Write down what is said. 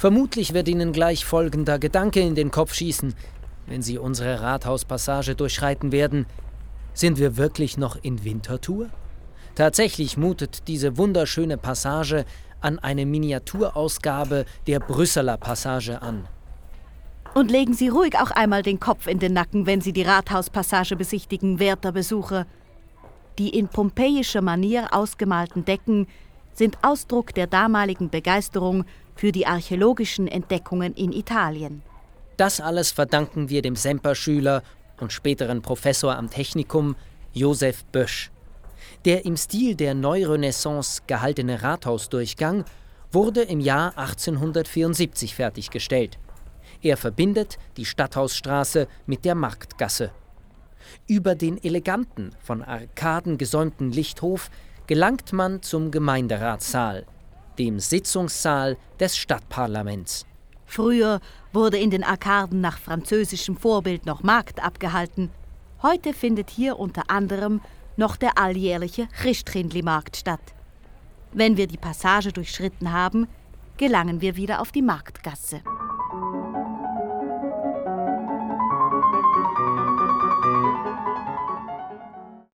Vermutlich wird Ihnen gleich folgender Gedanke in den Kopf schießen, wenn Sie unsere Rathauspassage durchschreiten werden. Sind wir wirklich noch in Winterthur? Tatsächlich mutet diese wunderschöne Passage an eine Miniaturausgabe der Brüsseler Passage an. Und legen Sie ruhig auch einmal den Kopf in den Nacken, wenn Sie die Rathauspassage besichtigen, werter Besucher. Die in pompeiischer Manier ausgemalten Decken sind Ausdruck der damaligen Begeisterung für die archäologischen Entdeckungen in Italien. Das alles verdanken wir dem Semperschüler und späteren Professor am Technikum Josef Bösch. Der im Stil der Neurenaissance gehaltene Rathausdurchgang wurde im Jahr 1874 fertiggestellt. Er verbindet die Stadthausstraße mit der Marktgasse. Über den eleganten, von Arkaden gesäumten Lichthof gelangt man zum Gemeinderatssaal, dem Sitzungssaal des Stadtparlaments. Früher wurde in den Arkaden nach französischem Vorbild noch Markt abgehalten. Heute findet hier unter anderem noch der alljährliche Christrindli-Markt statt. Wenn wir die Passage durchschritten haben, gelangen wir wieder auf die Marktgasse.